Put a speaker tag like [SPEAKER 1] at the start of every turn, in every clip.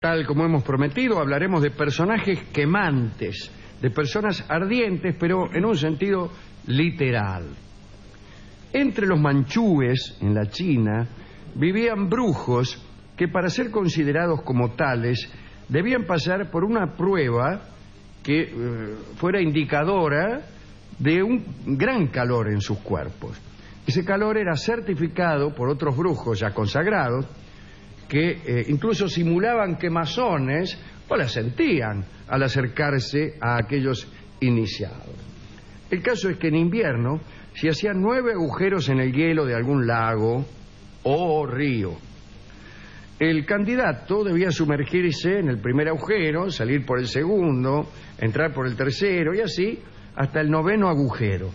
[SPEAKER 1] Tal como hemos prometido, hablaremos de personajes quemantes, de personas ardientes, pero en un sentido literal. Entre los manchúes, en la China, vivían brujos que para ser considerados como tales debían pasar por una prueba que eh, fuera indicadora de un gran calor en sus cuerpos. Ese calor era certificado por otros brujos ya consagrados que eh, incluso simulaban quemazones o las sentían al acercarse a aquellos iniciados. El caso es que en invierno se hacían nueve agujeros en el hielo de algún lago o río. El candidato debía sumergirse en el primer agujero, salir por el segundo, entrar por el tercero y así hasta el noveno agujero.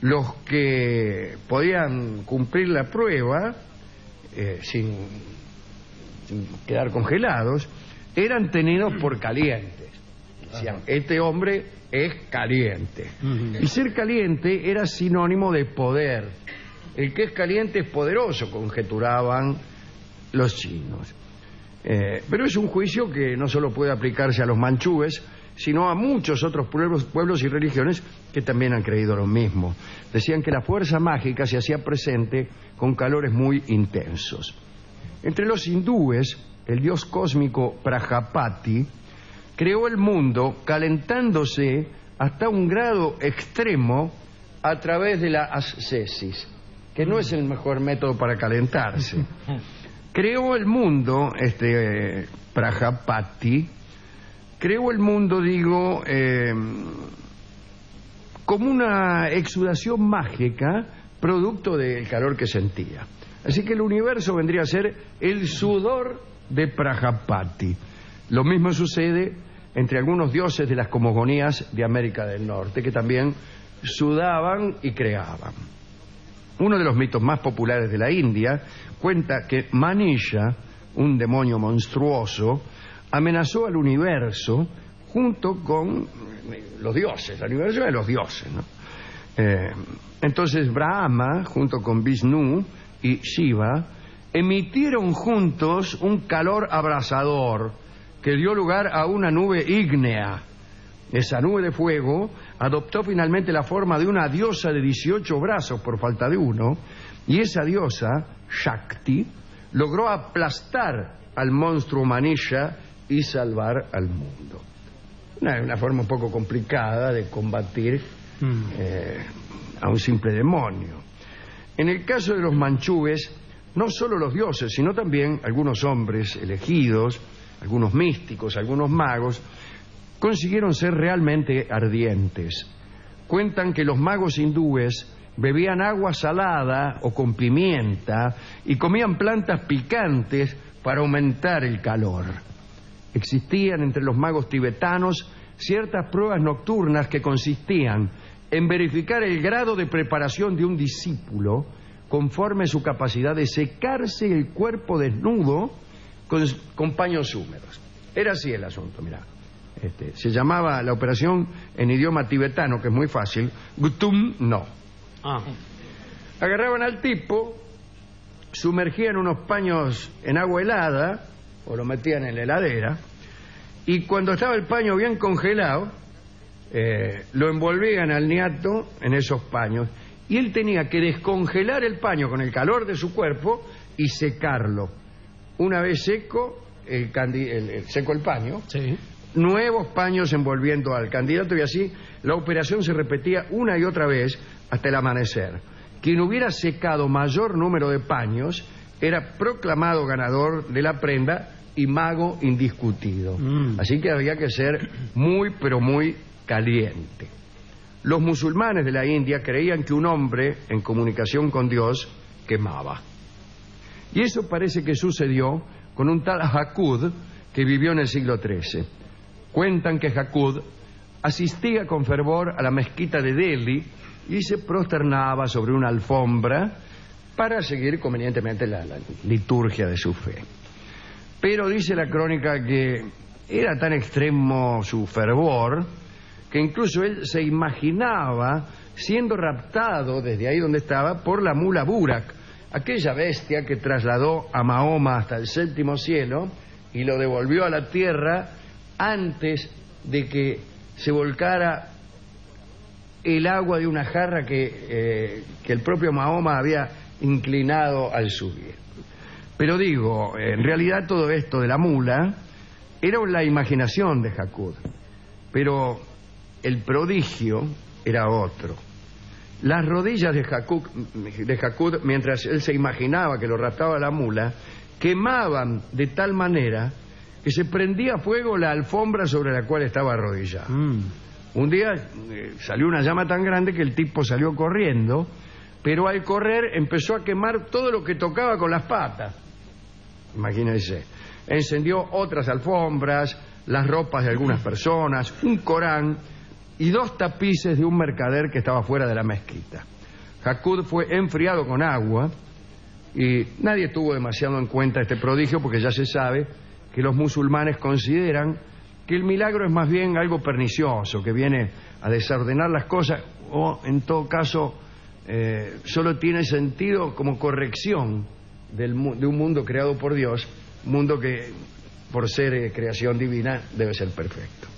[SPEAKER 1] Los que podían cumplir la prueba eh, sin, sin quedar congelados eran tenidos por calientes. Decían, este hombre es caliente. Y ser caliente era sinónimo de poder. El que es caliente es poderoso, conjeturaban los chinos. Eh, pero es un juicio que no solo puede aplicarse a los manchúes, sino a muchos otros pueblos, pueblos y religiones que también han creído lo mismo. Decían que la fuerza mágica se hacía presente con calores muy intensos. Entre los hindúes, el dios cósmico Prajapati creó el mundo calentándose hasta un grado extremo a través de la ascesis, que no es el mejor método para calentarse. Creó el mundo, este eh, Prajapati, creó el mundo, digo, eh, como una exudación mágica producto del calor que sentía. Así que el universo vendría a ser el sudor de Prajapati. Lo mismo sucede entre algunos dioses de las cosmogonías de América del Norte, que también sudaban y creaban. Uno de los mitos más populares de la India cuenta que Manisha, un demonio monstruoso, amenazó al universo junto con los dioses, el universo de los dioses. ¿no? Eh, entonces Brahma, junto con Vishnu y Shiva, emitieron juntos un calor abrasador que dio lugar a una nube ígnea. Esa nube de fuego adoptó finalmente la forma de una diosa de 18 brazos por falta de uno, y esa diosa, Shakti, logró aplastar al monstruo Manisha y salvar al mundo. Una, una forma un poco complicada de combatir eh, a un simple demonio. En el caso de los manchúes, no solo los dioses, sino también algunos hombres elegidos, algunos místicos, algunos magos, consiguieron ser realmente ardientes. Cuentan que los magos hindúes bebían agua salada o con pimienta y comían plantas picantes para aumentar el calor. Existían entre los magos tibetanos ciertas pruebas nocturnas que consistían en verificar el grado de preparación de un discípulo conforme su capacidad de secarse el cuerpo desnudo con, con paños húmedos. Era así el asunto, mira. Este, se llamaba la operación en idioma tibetano, que es muy fácil, Gutum no.
[SPEAKER 2] Ah,
[SPEAKER 1] Agarraban al tipo, sumergían unos paños en agua helada, o lo metían en la heladera, y cuando estaba el paño bien congelado, eh, lo envolvían al niato en esos paños, y él tenía que descongelar el paño con el calor de su cuerpo y secarlo. Una vez seco el, candi- el- el- seco el paño,
[SPEAKER 2] sí.
[SPEAKER 1] nuevos paños envolviendo al candidato y así la operación se repetía una y otra vez hasta el amanecer. Quien hubiera secado mayor número de paños era proclamado ganador de la prenda y mago indiscutido.
[SPEAKER 2] Mm.
[SPEAKER 1] Así que había que ser muy, pero muy caliente. Los musulmanes de la India creían que un hombre en comunicación con Dios quemaba. Y eso parece que sucedió con un tal Hakud que vivió en el siglo XIII. Cuentan que Hakud asistía con fervor a la mezquita de Delhi y se prosternaba sobre una alfombra para seguir convenientemente la, la liturgia de su fe. Pero dice la crónica que era tan extremo su fervor que incluso él se imaginaba siendo raptado desde ahí donde estaba por la mula Burak, aquella bestia que trasladó a Mahoma hasta el séptimo cielo y lo devolvió a la tierra antes de que se volcara el agua de una jarra que, eh, que el propio Mahoma había inclinado al subir. Pero digo, en realidad todo esto de la mula era la imaginación de Jacud, pero el prodigio era otro. Las rodillas de Jacud, de Jacud, mientras él se imaginaba que lo raptaba la mula, quemaban de tal manera que se prendía fuego la alfombra sobre la cual estaba arrodillado.
[SPEAKER 2] Mm.
[SPEAKER 1] Un día eh, salió una llama tan grande que el tipo salió corriendo, pero al correr empezó a quemar todo lo que tocaba con las patas. Imagínense. Encendió otras alfombras, las ropas de algunas personas, un Corán y dos tapices de un mercader que estaba fuera de la mezquita. Jacud fue enfriado con agua y nadie tuvo demasiado en cuenta este prodigio porque ya se sabe que los musulmanes consideran que el milagro es más bien algo pernicioso, que viene a desordenar las cosas o en todo caso eh, solo tiene sentido como corrección del de un mundo creado por Dios, mundo que por ser eh, creación divina debe ser perfecto.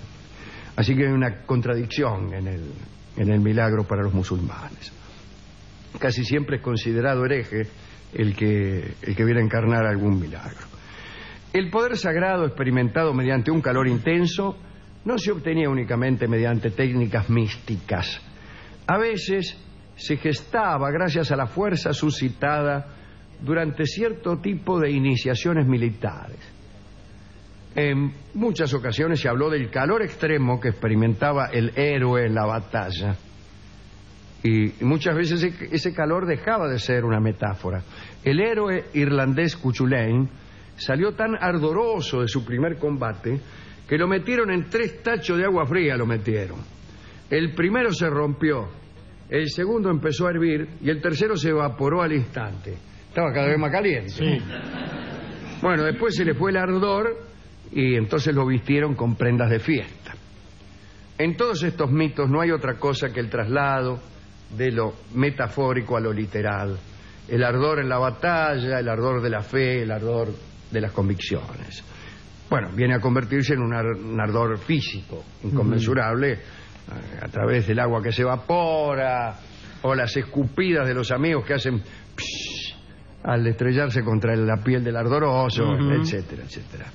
[SPEAKER 1] Así que hay una contradicción en el, en el milagro para los musulmanes. Casi siempre es considerado hereje el que, el que viene a encarnar algún milagro. El poder sagrado experimentado mediante un calor intenso no se obtenía únicamente mediante técnicas místicas. A veces se gestaba gracias a la fuerza suscitada durante cierto tipo de iniciaciones militares. En muchas ocasiones se habló del calor extremo que experimentaba el héroe en la batalla. Y, y muchas veces ese, ese calor dejaba de ser una metáfora. El héroe irlandés Cuchulain salió tan ardoroso de su primer combate que lo metieron en tres tachos de agua fría, lo metieron. El primero se rompió, el segundo empezó a hervir y el tercero se evaporó al instante. Estaba cada vez más caliente. Bueno, después se le fue el ardor y entonces lo vistieron con prendas de fiesta. En todos estos mitos no hay otra cosa que el traslado de lo metafórico a lo literal. El ardor en la batalla, el ardor de la fe, el ardor de las convicciones. Bueno, viene a convertirse en un, ar- un ardor físico, inconmensurable, eh, a través del agua que se evapora, o las escupidas de los amigos que hacen psh, al estrellarse contra la piel del ardoroso, etcétera, etcétera.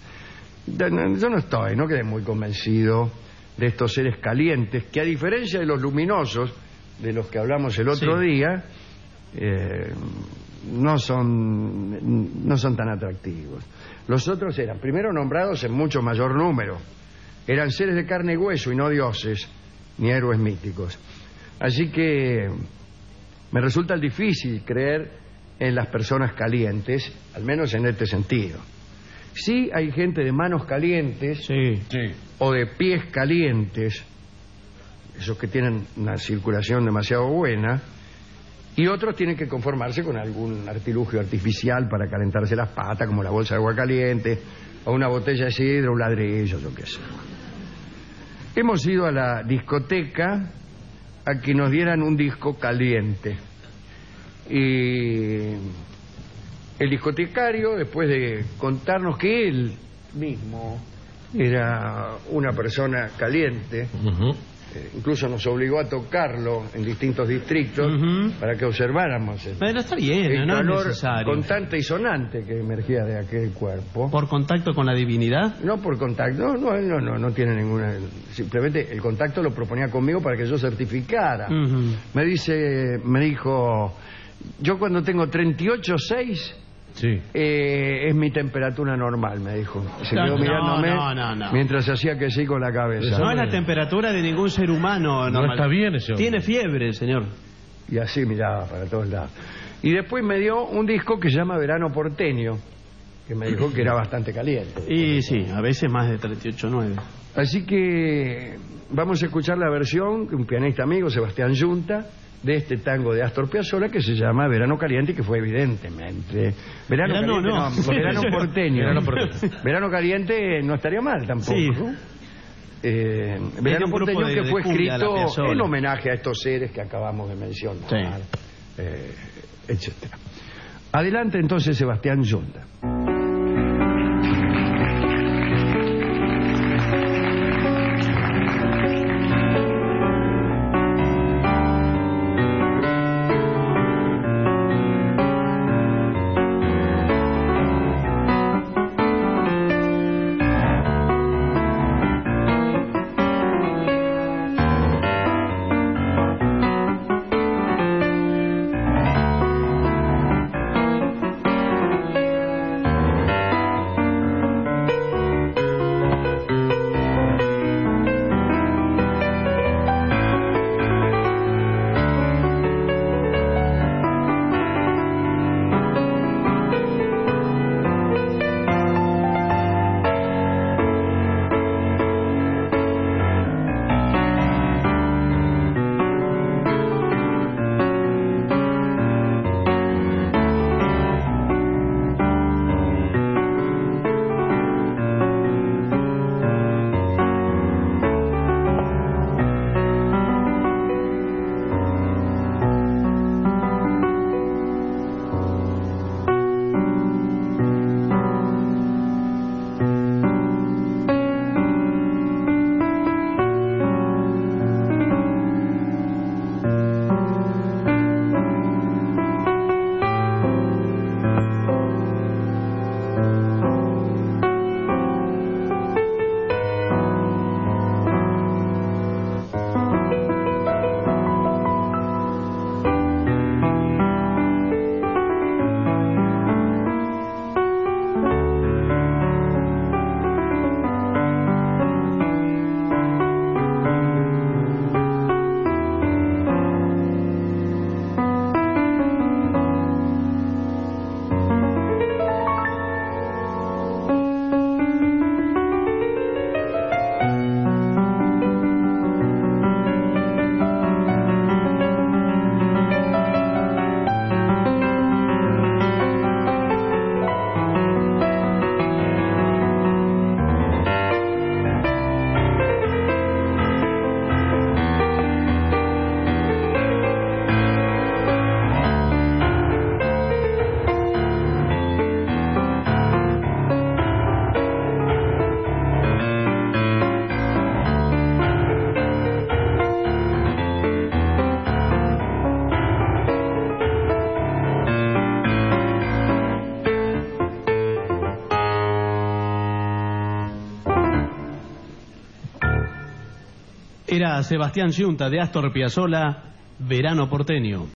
[SPEAKER 1] Yo no- estoy, no quedé muy convencido de estos seres calientes que a diferencia de los luminosos de los que hablamos el otro
[SPEAKER 2] Sí.
[SPEAKER 1] día, eh, no son no son tan atractivos. Los otros eran primero nombrados en mucho mayor número. Eran seres de carne y hueso y no dioses ni héroes míticos. Así que me resulta difícil creer en las personas calientes, al menos en este sentido. Sí hay gente de manos calientes
[SPEAKER 2] Sí.
[SPEAKER 1] o de pies calientes, esos que tienen una circulación demasiado buena, y otros tienen que conformarse con algún artilugio artificial para calentarse las patas, como la bolsa de agua caliente, o una botella de sidra, un ladrillo, yo qué sé. Hemos ido a la discoteca a que nos dieran un disco caliente. Y el discotecario, después de contarnos que él mismo era una persona caliente, eh, incluso nos obligó a tocarlo en distintos distritos para que observáramos el,
[SPEAKER 2] Pero está bien,
[SPEAKER 1] el
[SPEAKER 2] no es
[SPEAKER 1] calor
[SPEAKER 2] necesario.
[SPEAKER 1] constante y sonante que emergía de aquel cuerpo.
[SPEAKER 2] ¿Por contacto con la divinidad?
[SPEAKER 1] No por contacto, no, no, no, no, no tiene ninguna. Simplemente el contacto lo proponía conmigo para que yo certificara. Me dice, me dijo, yo cuando tengo 38,6
[SPEAKER 3] Sí.
[SPEAKER 1] eh, es mi temperatura normal, me dijo. Se
[SPEAKER 2] No,
[SPEAKER 1] quedó
[SPEAKER 2] no,
[SPEAKER 1] mirándome
[SPEAKER 2] no, no, no.
[SPEAKER 1] mientras hacía que sí con la cabeza.
[SPEAKER 2] No es la temperatura de ningún ser humano.
[SPEAKER 3] No
[SPEAKER 2] normal.
[SPEAKER 3] está bien ese hombre.
[SPEAKER 2] Tiene fiebre, señor.
[SPEAKER 1] Y así miraba para todos lados. Y después me dio un disco que se llama Verano Porteño, que me dijo que era bastante caliente.
[SPEAKER 2] Y sí, a veces más de 38.9.
[SPEAKER 1] Así que vamos a escuchar la versión que un pianista amigo, Sebastián Yunta, de este tango de Astor Piazzolla que se llama Verano Caliente, que fue evidentemente. Verano,
[SPEAKER 2] Verano
[SPEAKER 1] Caliente,
[SPEAKER 2] no.
[SPEAKER 1] Verano Porteño.
[SPEAKER 3] Verano porteño.
[SPEAKER 1] Verano Caliente no estaría mal tampoco.
[SPEAKER 2] Sí.
[SPEAKER 1] Eh, Verano Porteño
[SPEAKER 2] de-
[SPEAKER 1] que fue escrito en homenaje a estos seres que acabamos de mencionar,
[SPEAKER 2] Sí.
[SPEAKER 1] eh, etcétera. Adelante entonces Sebastián Yunta.
[SPEAKER 2] Sebastián Yunta de Astor Piazzolla, Verano Porteño.